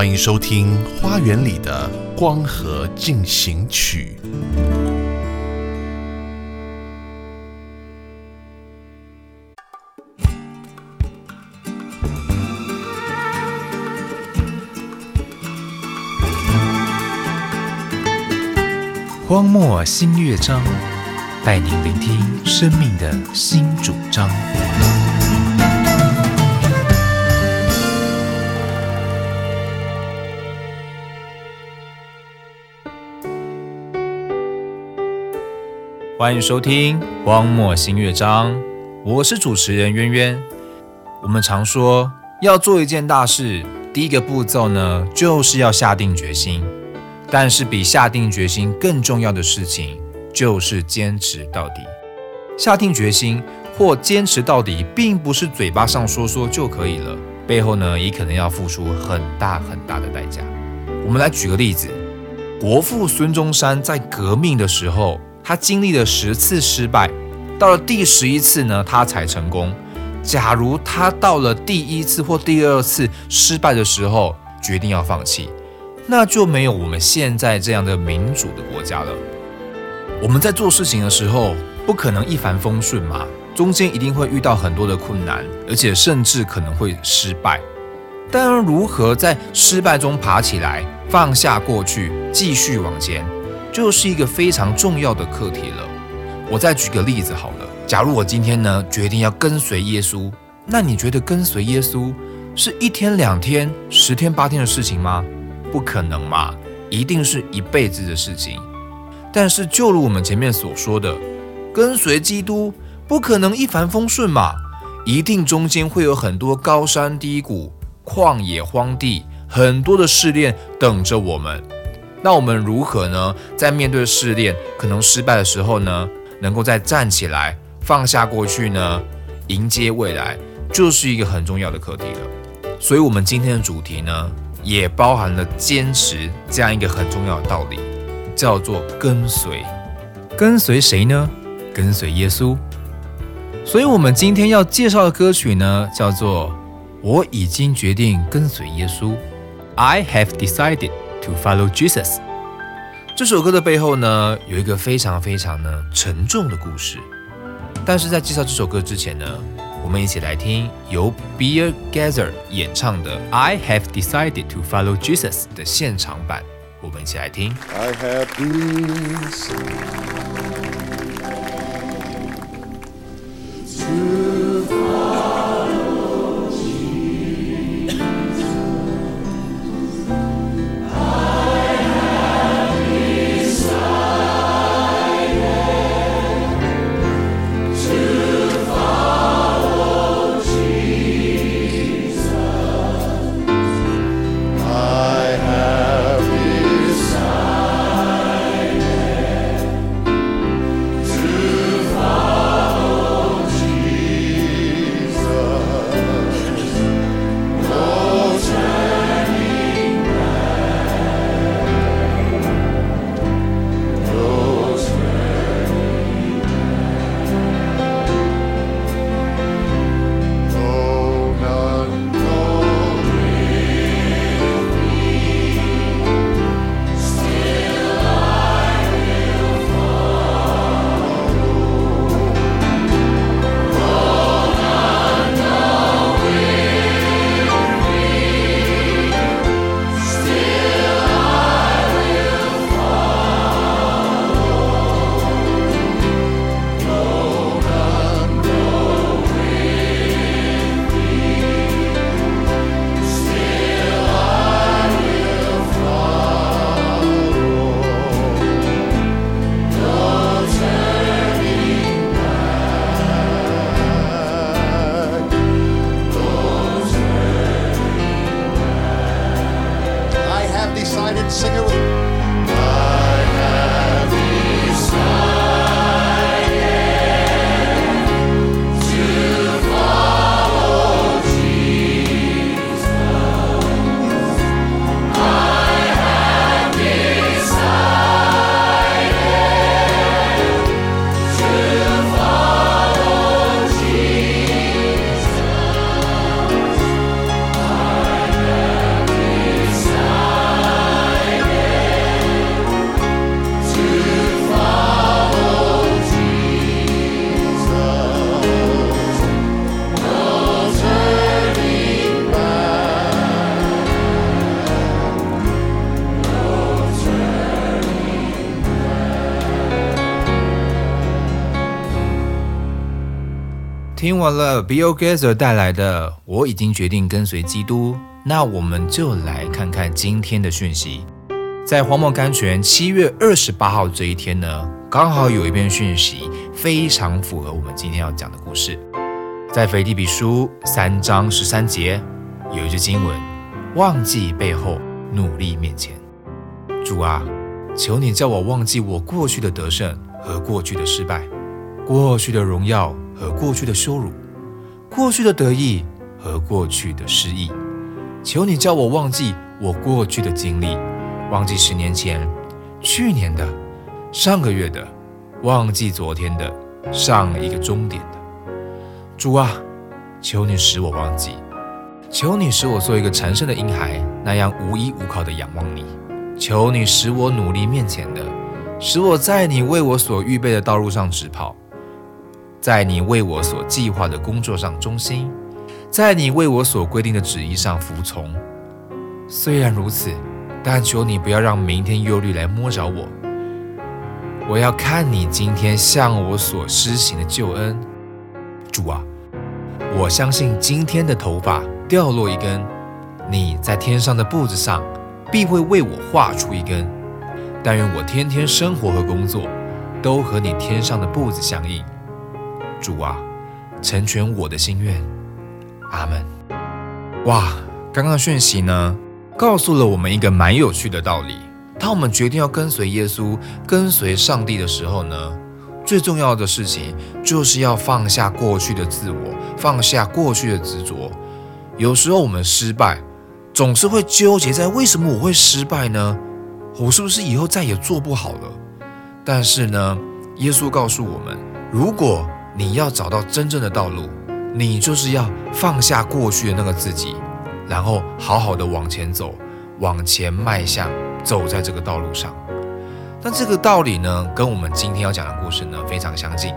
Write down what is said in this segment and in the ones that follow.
欢迎收听《花园里的光合进行曲》。荒漠新乐章，带您聆听生命的新主张。欢迎收听《荒漠新乐章》，我是主持人渊渊。我们常说，要做一件大事，第一个步骤呢，就是要下定决心。但是比下定决心更重要的事情，就是坚持到底。下定决心或坚持到底，并不是嘴巴上说说就可以了，背后呢，也可能要付出很大很大的代价。我们来举个例子，国父孙中山在革命的时候。他经历了十次失败，到了第十一次呢，他才成功。假如他到了第一次或第二次失败的时候决定要放弃，那就没有我们现在这样的民主的国家了。我们在做事情的时候，不可能一帆风顺嘛，中间一定会遇到很多的困难，而且甚至可能会失败。但如何在失败中爬起来，放下过去，继续往前？就是一个非常重要的课题了。我再举个例子好了，假如我今天呢决定要跟随耶稣，那你觉得跟随耶稣是一天两天、十天八天的事情吗？不可能嘛，一定是一辈子的事情。但是就如我们前面所说的，跟随基督不可能一帆风顺嘛，一定中间会有很多高山低谷、旷野荒地，很多的试炼等着我们。那我们如何呢？在面对试炼可能失败的时候呢，能够再站起来，放下过去呢，迎接未来，就是一个很重要的课题了。所以，我们今天的主题呢，也包含了坚持这样一个很重要的道理，叫做跟随。跟随谁呢？跟随耶稣。所以，我们今天要介绍的歌曲呢，叫做《我已经决定跟随耶稣》。I have decided. To follow Jesus，这首歌的背后呢，有一个非常非常呢沉重的故事。但是在介绍这首歌之前呢，我们一起来听由 Beer Gather 演唱的《I Have Decided to Follow Jesus》的现场版。我们一起来听。听完了 Bill Gazer 带来的“我已经决定跟随基督”，那我们就来看看今天的讯息。在荒漠甘泉七月二十八号这一天呢，刚好有一篇讯息非常符合我们今天要讲的故事。在腓立比书三章十三节有一句经文：“忘记背后，努力面前。”主啊，求你叫我忘记我过去的得胜和过去的失败，过去的荣耀。和过去的羞辱，过去的得意和过去的失意，求你叫我忘记我过去的经历，忘记十年前、去年的、上个月的，忘记昨天的、上一个终点的。主啊，求你使我忘记，求你使我做一个禅圣的婴孩，那样无依无靠的仰望你。求你使我努力面前的，使我在你为我所预备的道路上直跑。在你为我所计划的工作上忠心，在你为我所规定的旨意上服从。虽然如此，但求你不要让明天忧虑来摸着我。我要看你今天向我所施行的救恩，主啊！我相信今天的头发掉落一根，你在天上的步子上必会为我画出一根。但愿我天天生活和工作都和你天上的步子相应。主啊，成全我的心愿，阿门。哇，刚刚的讯息呢，告诉了我们一个蛮有趣的道理。当我们决定要跟随耶稣、跟随上帝的时候呢，最重要的事情就是要放下过去的自我，放下过去的执着。有时候我们失败，总是会纠结在为什么我会失败呢？我是不是以后再也做不好了？但是呢，耶稣告诉我们，如果你要找到真正的道路，你就是要放下过去的那个自己，然后好好的往前走，往前迈向，走在这个道路上。但这个道理呢，跟我们今天要讲的故事呢非常相近。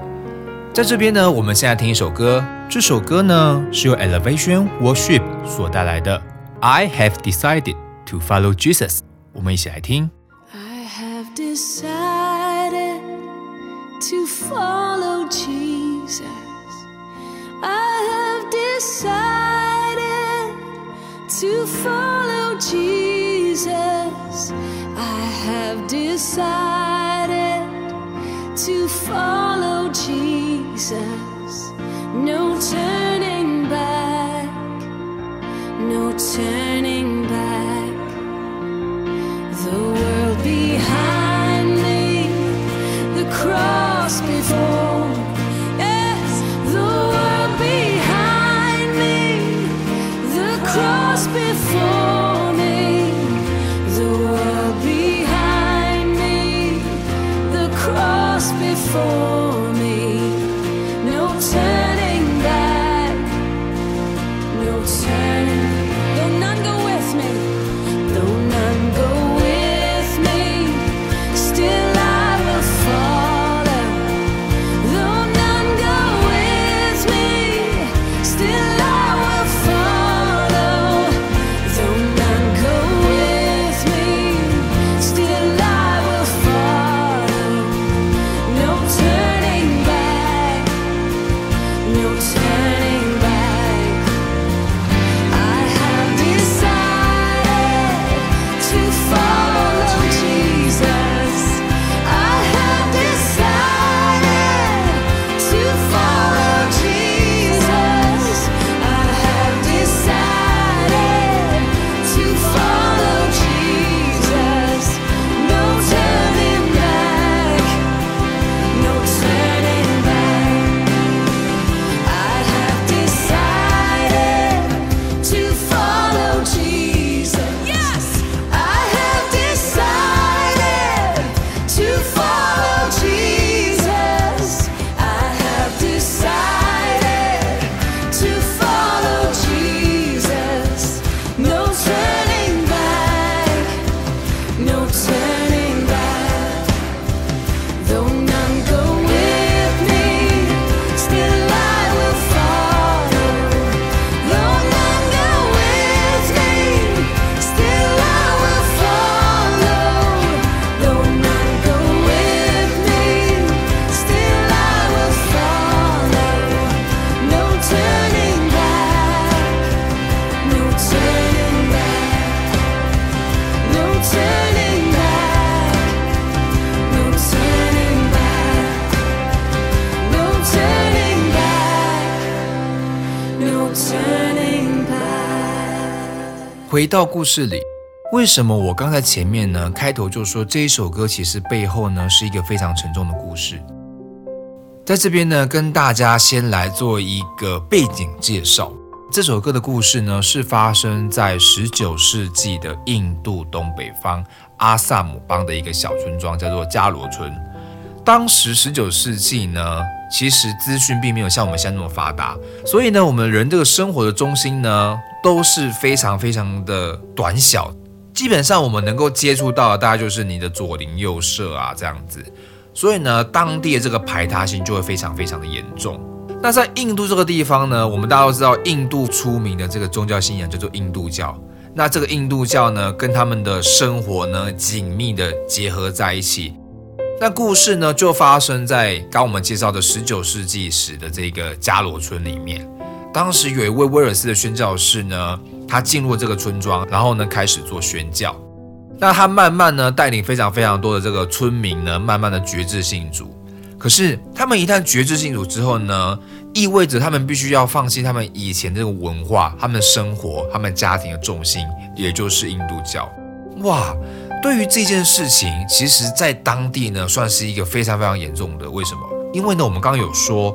在这边呢，我们现在听一首歌，这首歌呢是由 Elevation Worship 所带来的《I Have Decided to Follow Jesus》，我们一起来听。I have decided to follow Jesus. I have decided to follow Jesus. I have decided to follow Jesus. No turning back, no turning 回到故事里，为什么我刚才前面呢开头就说这一首歌其实背后呢是一个非常沉重的故事？在这边呢，跟大家先来做一个背景介绍。这首歌的故事呢，是发生在十九世纪的印度东北方阿萨姆邦的一个小村庄，叫做加罗村。当时十九世纪呢，其实资讯并没有像我们现在那么发达，所以呢，我们人这个生活的中心呢，都是非常非常的短小。基本上我们能够接触到的，大概就是你的左邻右舍啊这样子。所以呢，当地的这个排他性就会非常非常的严重。那在印度这个地方呢，我们大家都知道，印度出名的这个宗教信仰叫做印度教。那这个印度教呢，跟他们的生活呢紧密的结合在一起。那故事呢，就发生在刚我们介绍的十九世纪时的这个加罗村里面。当时有一位威尔斯的宣教士呢，他进入这个村庄，然后呢开始做宣教。那他慢慢呢带领非常非常多的这个村民呢，慢慢的觉知信主。可是他们一旦觉知信主之后呢，意味着他们必须要放弃他们以前这个文化、他们生活、他们家庭的重心，也就是印度教。哇！对于这件事情，其实在当地呢，算是一个非常非常严重的。为什么？因为呢，我们刚刚有说，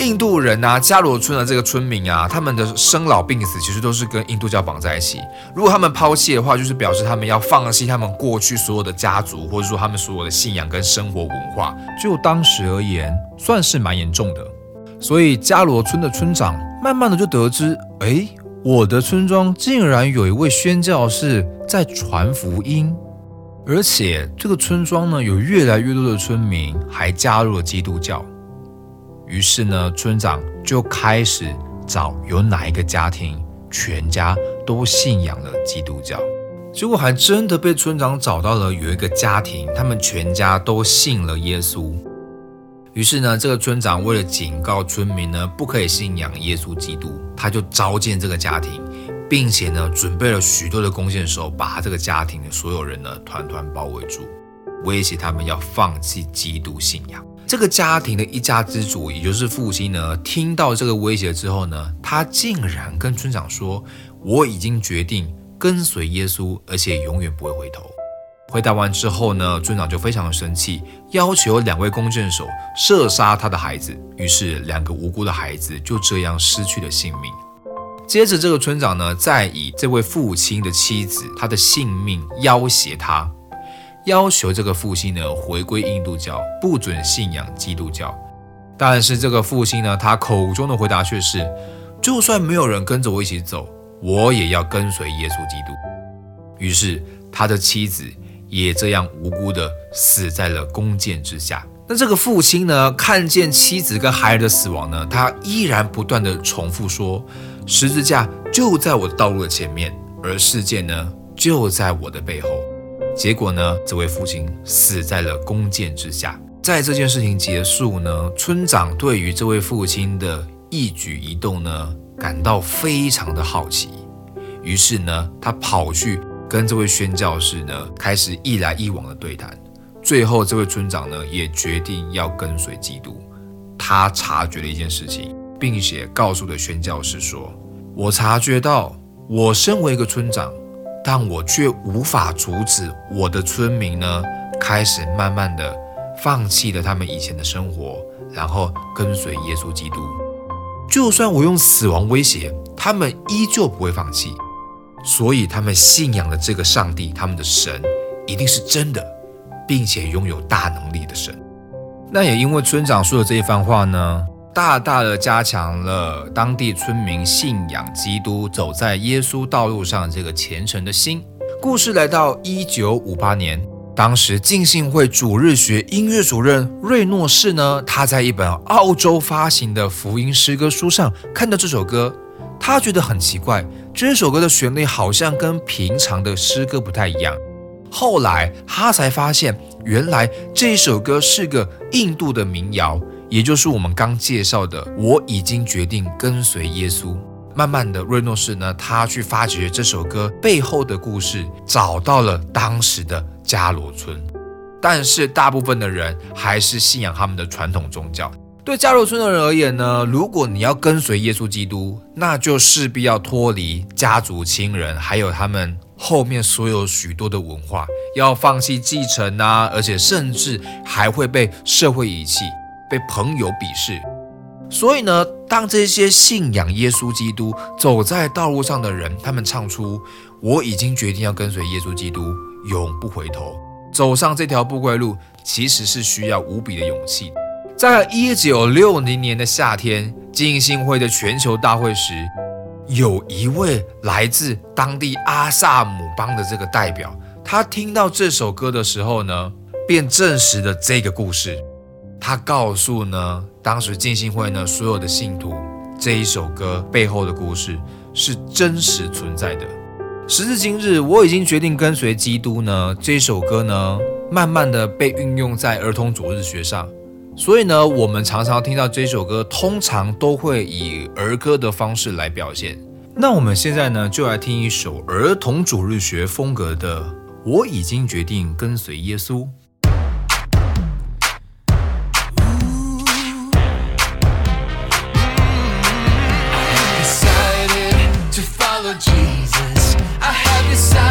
印度人啊，加罗村的这个村民啊，他们的生老病死其实都是跟印度教绑在一起。如果他们抛弃的话，就是表示他们要放弃他们过去所有的家族，或者说他们所有的信仰跟生活文化。就当时而言，算是蛮严重的。所以加罗村的村长慢慢的就得知，哎，我的村庄竟然有一位宣教士在传福音。而且这个村庄呢，有越来越多的村民还加入了基督教。于是呢，村长就开始找有哪一个家庭全家都信仰了基督教。结果还真的被村长找到了，有一个家庭，他们全家都信了耶稣。于是呢，这个村长为了警告村民呢，不可以信仰耶稣基督，他就召见这个家庭。并且呢，准备了许多的弓箭手，把他这个家庭的所有人呢团团包围住，威胁他们要放弃基督信仰。这个家庭的一家之主，也就是父亲呢，听到这个威胁之后呢，他竟然跟村长说：“我已经决定跟随耶稣，而且永远不会回头。”回答完之后呢，村长就非常的生气，要求两位弓箭手射杀他的孩子。于是，两个无辜的孩子就这样失去了性命。接着，这个村长呢，再以这位父亲的妻子他的性命要挟他，要求这个父亲呢回归印度教，不准信仰基督教。但是这个父亲呢，他口中的回答却是：就算没有人跟着我一起走，我也要跟随耶稣基督。于是，他的妻子也这样无辜的死在了弓箭之下。那这个父亲呢，看见妻子跟孩儿的死亡呢，他依然不断的重复说。十字架就在我的道路的前面，而事件呢就在我的背后。结果呢，这位父亲死在了弓箭之下。在这件事情结束呢，村长对于这位父亲的一举一动呢感到非常的好奇，于是呢，他跑去跟这位宣教士呢开始一来一往的对谈。最后，这位村长呢也决定要跟随基督。他察觉了一件事情。并且告诉了宣教士说：“我察觉到，我身为一个村长，但我却无法阻止我的村民呢，开始慢慢的放弃了他们以前的生活，然后跟随耶稣基督。就算我用死亡威胁，他们依旧不会放弃。所以他们信仰的这个上帝，他们的神，一定是真的，并且拥有大能力的神。那也因为村长说的这一番话呢。”大大的加强了当地村民信仰基督、走在耶稣道路上这个虔诚的心。故事来到一九五八年，当时浸信会主日学音乐主任瑞诺士呢，他在一本澳洲发行的福音诗歌书上看到这首歌，他觉得很奇怪，这首歌的旋律好像跟平常的诗歌不太一样。后来他才发现，原来这首歌是个印度的民谣。也就是我们刚介绍的，我已经决定跟随耶稣。慢慢的，瑞诺士呢，他去发掘这首歌背后的故事，找到了当时的加罗村。但是，大部分的人还是信仰他们的传统宗教。对加罗村的人而言呢，如果你要跟随耶稣基督，那就势必要脱离家族亲人，还有他们后面所有许多的文化，要放弃继承啊，而且甚至还会被社会遗弃，被朋友鄙视。所以呢，当这些信仰耶稣基督、走在道路上的人，他们唱出“我已经决定要跟随耶稣基督，永不回头”，走上这条不归路，其实是需要无比的勇气。在一九六零年的夏天，浸信会的全球大会时，有一位来自当地阿萨姆邦的这个代表，他听到这首歌的时候呢，便证实了这个故事。他告诉呢，当时浸信会呢所有的信徒，这一首歌背后的故事是真实存在的。时至今日，我已经决定跟随基督呢。这首歌呢，慢慢的被运用在儿童主日学上，所以呢，我们常常听到这首歌，通常都会以儿歌的方式来表现。那我们现在呢，就来听一首儿童主日学风格的《我已经决定跟随耶稣》。Jesus. I have decided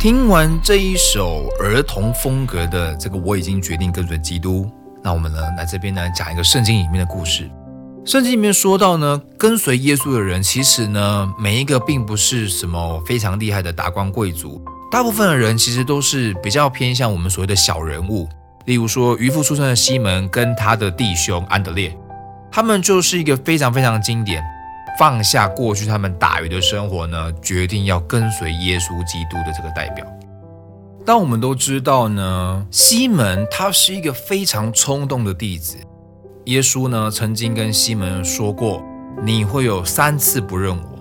听完这一首儿童风格的这个，我已经决定跟随基督。那我们呢，来这边呢讲一个圣经里面的故事。圣经里面说到呢，跟随耶稣的人，其实呢，每一个并不是什么非常厉害的达官贵族，大部分的人其实都是比较偏向我们所谓的小人物。例如说，渔夫出身的西门跟他的弟兄安德烈，他们就是一个非常非常经典，放下过去他们打鱼的生活呢，决定要跟随耶稣基督的这个代表。但我们都知道呢，西门他是一个非常冲动的弟子。耶稣呢曾经跟西门说过：“你会有三次不认我。”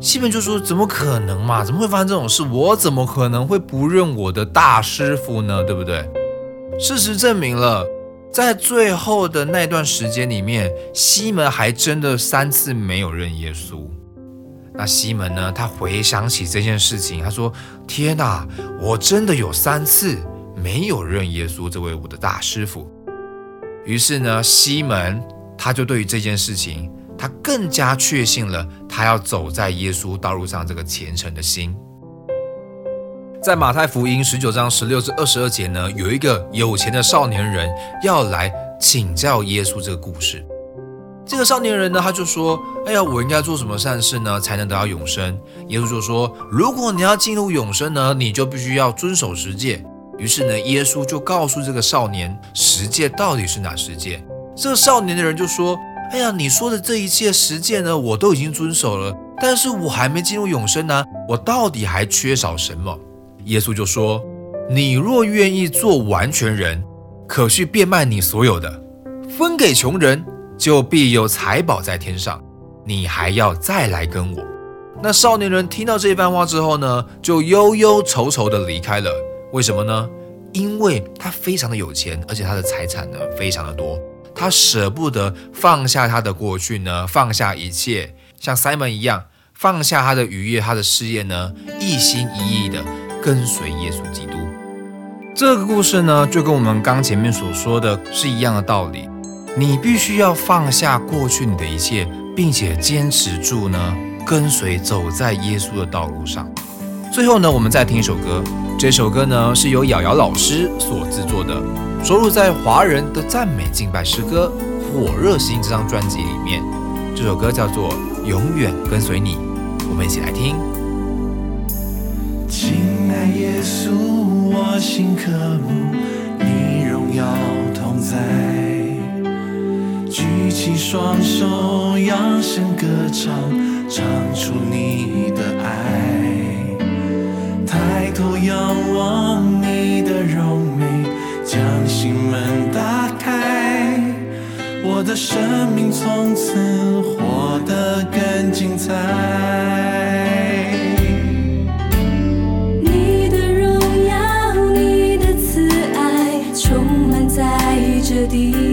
西门就说：“怎么可能嘛？怎么会发生这种事？我怎么可能会不认我的大师傅呢？对不对？”事实证明了，在最后的那段时间里面，西门还真的三次没有认耶稣。那西门呢，他回想起这件事情，他说：“天哪，我真的有三次没有认耶稣这位我的大师傅。”于是呢，西门他就对于这件事情，他更加确信了他要走在耶稣道路上这个虔诚的心。在马太福音十九章十六至二十二节呢，有一个有钱的少年人要来请教耶稣这个故事。这个少年人呢，他就说：“哎呀，我应该做什么善事呢，才能得到永生？”耶稣就说：“如果你要进入永生呢，你就必须要遵守十诫。”于是呢，耶稣就告诉这个少年，十诫到底是哪十诫？这个少年的人就说：“哎呀，你说的这一切十诫呢，我都已经遵守了，但是我还没进入永生呢，我到底还缺少什么？”耶稣就说：“你若愿意做完全人，可去变卖你所有的，分给穷人，就必有财宝在天上。你还要再来跟我。”那少年人听到这番话之后呢，就忧忧愁愁的离开了。为什么呢？因为他非常的有钱，而且他的财产呢非常的多，他舍不得放下他的过去呢，放下一切，像 Simon 一样，放下他的渔业、他的事业呢，一心一意的跟随耶稣基督。这个故事呢，就跟我们刚前面所说的是一样的道理。你必须要放下过去你的一切，并且坚持住呢，跟随走在耶稣的道路上。最后呢，我们再听一首歌。这首歌呢是由瑶瑶老师所制作的，收录在华人的赞美敬拜诗歌《火热心》这张专辑里面。这首歌叫做《永远跟随你》，我们一起来听。耶稣，我心渴慕你荣耀同在，举起双手，扬声歌唱，唱出你的爱。抬头仰望你的柔美，将心门打开，我的生命从此活得更精彩。这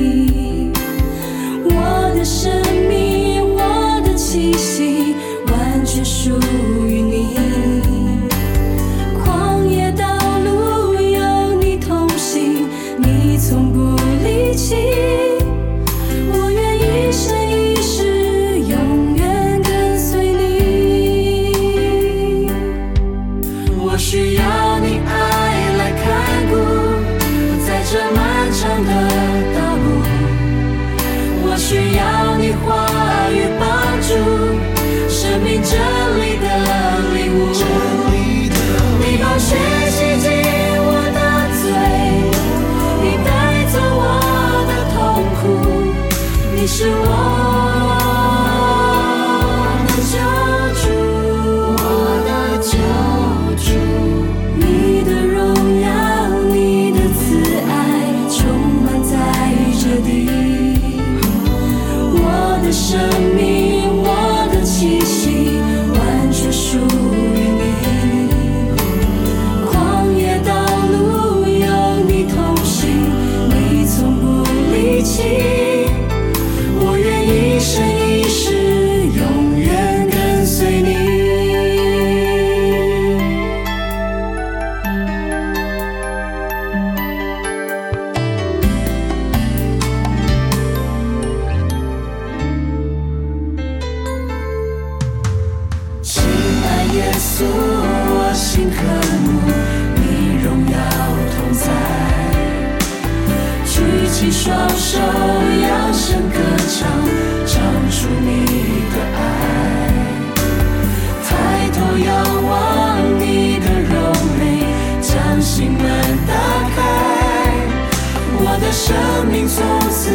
生命从此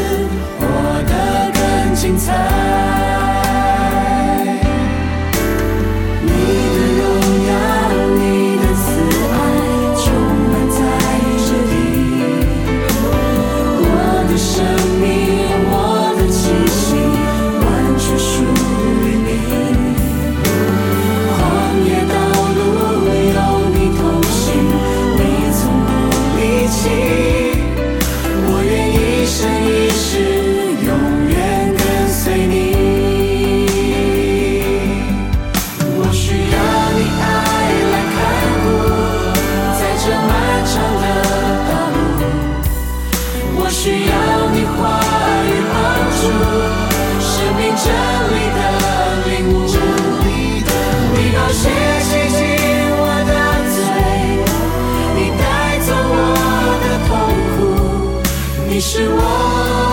活得更精彩。需要你话语帮助，生命真理的领悟。你高血洗净我的嘴，你带走我的痛苦，你是我。